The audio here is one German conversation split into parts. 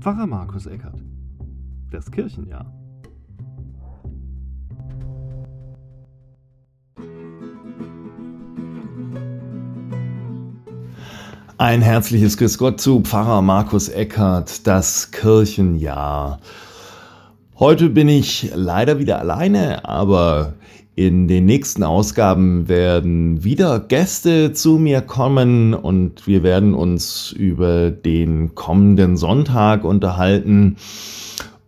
Pfarrer Markus Eckert. Das Kirchenjahr. Ein herzliches Grüß Gott zu Pfarrer Markus Eckert, das Kirchenjahr. Heute bin ich leider wieder alleine, aber in den nächsten Ausgaben werden wieder Gäste zu mir kommen und wir werden uns über den kommenden Sonntag unterhalten.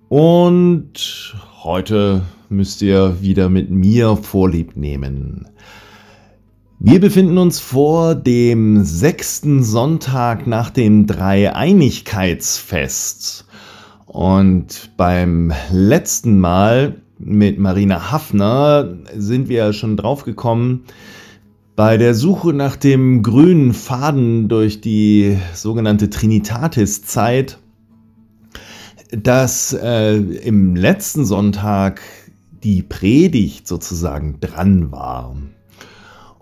Und heute müsst ihr wieder mit mir Vorlieb nehmen. Wir befinden uns vor dem sechsten Sonntag nach dem Dreieinigkeitsfest. Und beim letzten Mal mit Marina Hafner sind wir ja schon drauf gekommen, bei der Suche nach dem grünen Faden durch die sogenannte Trinitatis-Zeit, dass äh, im letzten Sonntag die Predigt sozusagen dran war.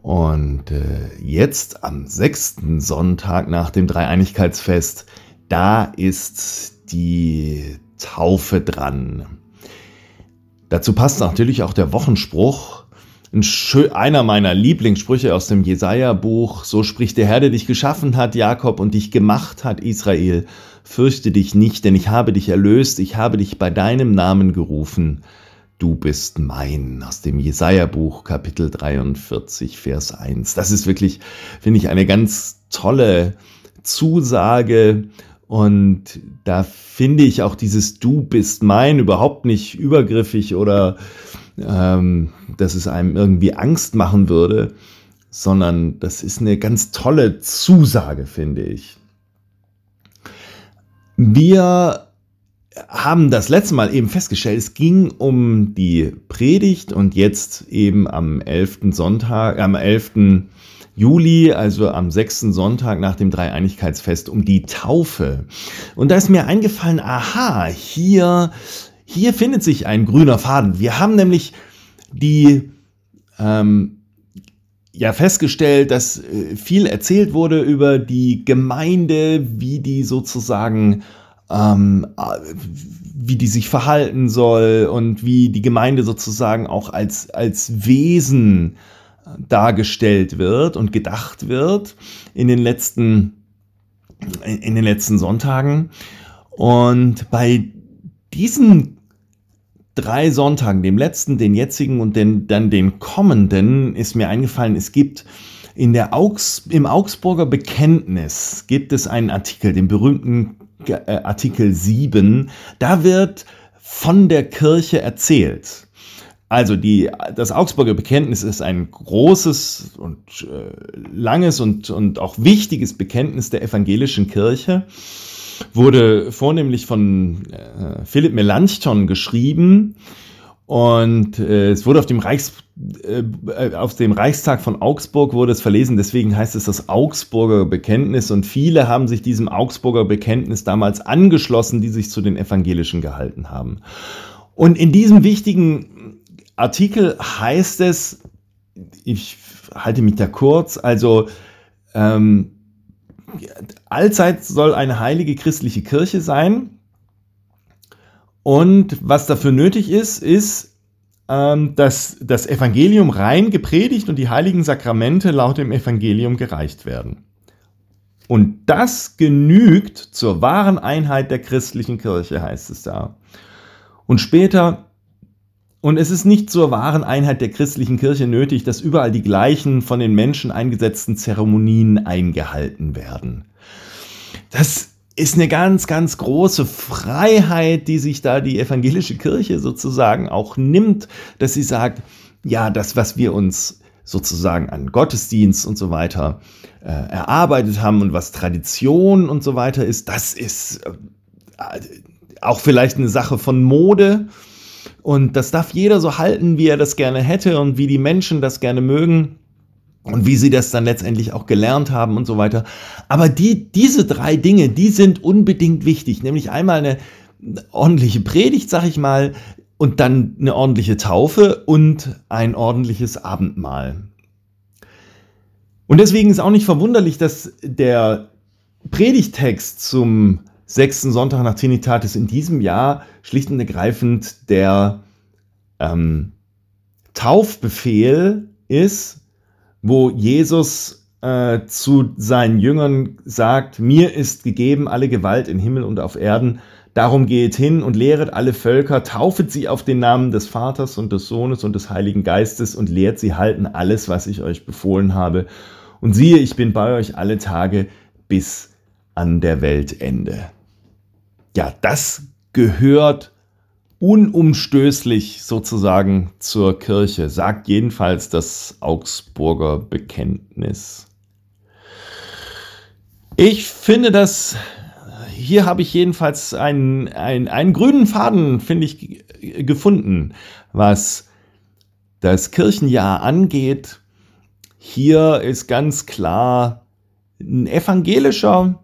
Und äh, jetzt am sechsten Sonntag nach dem Dreieinigkeitsfest, da ist die Taufe dran. Dazu passt natürlich auch der Wochenspruch. Einer meiner Lieblingssprüche aus dem Jesaja-Buch. So spricht der Herr, der dich geschaffen hat, Jakob, und dich gemacht hat, Israel. Fürchte dich nicht, denn ich habe dich erlöst, ich habe dich bei deinem Namen gerufen. Du bist mein. Aus dem Jesaja-Buch, Kapitel 43, Vers 1. Das ist wirklich, finde ich, eine ganz tolle Zusage und da finde ich auch dieses Du bist mein überhaupt nicht übergriffig oder ähm, dass es einem irgendwie Angst machen würde, sondern das ist eine ganz tolle Zusage, finde ich. Wir haben das letzte Mal eben festgestellt, es ging um die Predigt und jetzt eben am 11. Sonntag, am 11. Juli, also am sechsten Sonntag nach dem Dreieinigkeitsfest, um die Taufe. Und da ist mir eingefallen, aha, hier, hier findet sich ein grüner Faden. Wir haben nämlich die, ähm, ja festgestellt, dass äh, viel erzählt wurde über die Gemeinde, wie die sozusagen ähm, wie die sich verhalten soll und wie die Gemeinde sozusagen auch als, als Wesen dargestellt wird und gedacht wird in den letzten, in den letzten Sonntagen. Und bei diesen drei Sonntagen, dem letzten, den jetzigen und den, dann den kommenden, ist mir eingefallen, es gibt in der Augs, im Augsburger Bekenntnis gibt es einen Artikel, den berühmten äh, Artikel 7, da wird von der Kirche erzählt. Also die, das Augsburger Bekenntnis ist ein großes und äh, langes und, und auch wichtiges Bekenntnis der evangelischen Kirche, wurde vornehmlich von äh, Philipp Melanchthon geschrieben und äh, es wurde auf dem, Reichs, äh, auf dem Reichstag von Augsburg wurde es verlesen, deswegen heißt es das Augsburger Bekenntnis. Und viele haben sich diesem Augsburger Bekenntnis damals angeschlossen, die sich zu den Evangelischen gehalten haben. Und in diesem wichtigen Artikel heißt es, ich halte mich da kurz, also ähm, allzeit soll eine heilige christliche Kirche sein. Und was dafür nötig ist, ist, ähm, dass das Evangelium rein gepredigt und die heiligen Sakramente laut dem Evangelium gereicht werden. Und das genügt zur wahren Einheit der christlichen Kirche, heißt es da. Und später und es ist nicht zur wahren Einheit der christlichen Kirche nötig, dass überall die gleichen von den Menschen eingesetzten Zeremonien eingehalten werden. Das ist eine ganz, ganz große Freiheit, die sich da die evangelische Kirche sozusagen auch nimmt, dass sie sagt, ja, das, was wir uns sozusagen an Gottesdienst und so weiter äh, erarbeitet haben und was Tradition und so weiter ist, das ist äh, auch vielleicht eine Sache von Mode und das darf jeder so halten, wie er das gerne hätte und wie die Menschen das gerne mögen und wie sie das dann letztendlich auch gelernt haben und so weiter. Aber die, diese drei Dinge, die sind unbedingt wichtig, nämlich einmal eine ordentliche Predigt, sag ich mal, und dann eine ordentliche Taufe und ein ordentliches Abendmahl. Und deswegen ist auch nicht verwunderlich, dass der Predigtext zum sechsten Sonntag nach Trinitatis in diesem Jahr schlicht und ergreifend der ähm, Taufbefehl ist, wo Jesus äh, zu seinen Jüngern sagt, mir ist gegeben alle Gewalt in Himmel und auf Erden, darum geht hin und lehret alle Völker, taufet sie auf den Namen des Vaters und des Sohnes und des Heiligen Geistes und lehrt sie halten alles, was ich euch befohlen habe. Und siehe, ich bin bei euch alle Tage bis an der Weltende ja, das gehört unumstößlich sozusagen zur Kirche, sagt jedenfalls das Augsburger Bekenntnis. Ich finde das, hier habe ich jedenfalls einen, einen, einen grünen Faden, finde ich, gefunden, was das Kirchenjahr angeht. Hier ist ganz klar ein evangelischer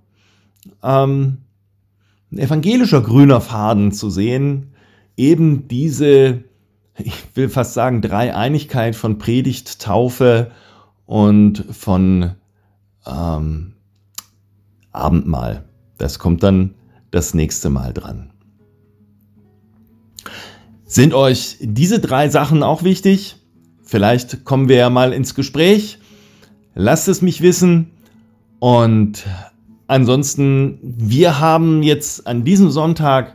ähm, evangelischer grüner Faden zu sehen, eben diese, ich will fast sagen, Dreieinigkeit von Predigt, Taufe und von ähm, Abendmahl. Das kommt dann das nächste Mal dran. Sind euch diese drei Sachen auch wichtig? Vielleicht kommen wir ja mal ins Gespräch. Lasst es mich wissen und Ansonsten, wir haben jetzt an diesem Sonntag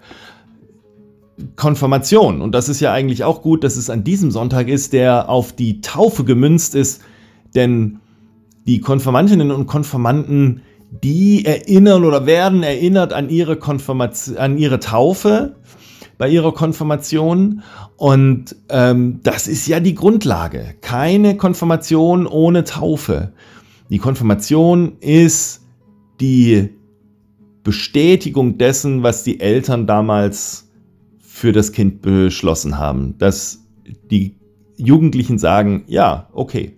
Konfirmation. Und das ist ja eigentlich auch gut, dass es an diesem Sonntag ist, der auf die Taufe gemünzt ist. Denn die Konfirmantinnen und Konfirmanden, die erinnern oder werden erinnert an ihre, Konfirmation, an ihre Taufe bei ihrer Konfirmation. Und ähm, das ist ja die Grundlage. Keine Konfirmation ohne Taufe. Die Konfirmation ist die Bestätigung dessen, was die Eltern damals für das Kind beschlossen haben. Dass die Jugendlichen sagen, ja, okay,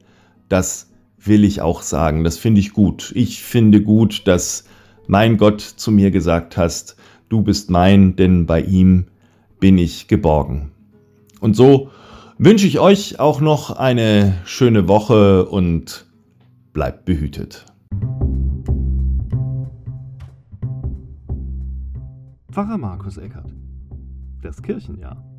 das will ich auch sagen, das finde ich gut. Ich finde gut, dass mein Gott zu mir gesagt hast, du bist mein, denn bei ihm bin ich geborgen. Und so wünsche ich euch auch noch eine schöne Woche und bleibt behütet. Pfarrer Markus Eckert. Das Kirchenjahr.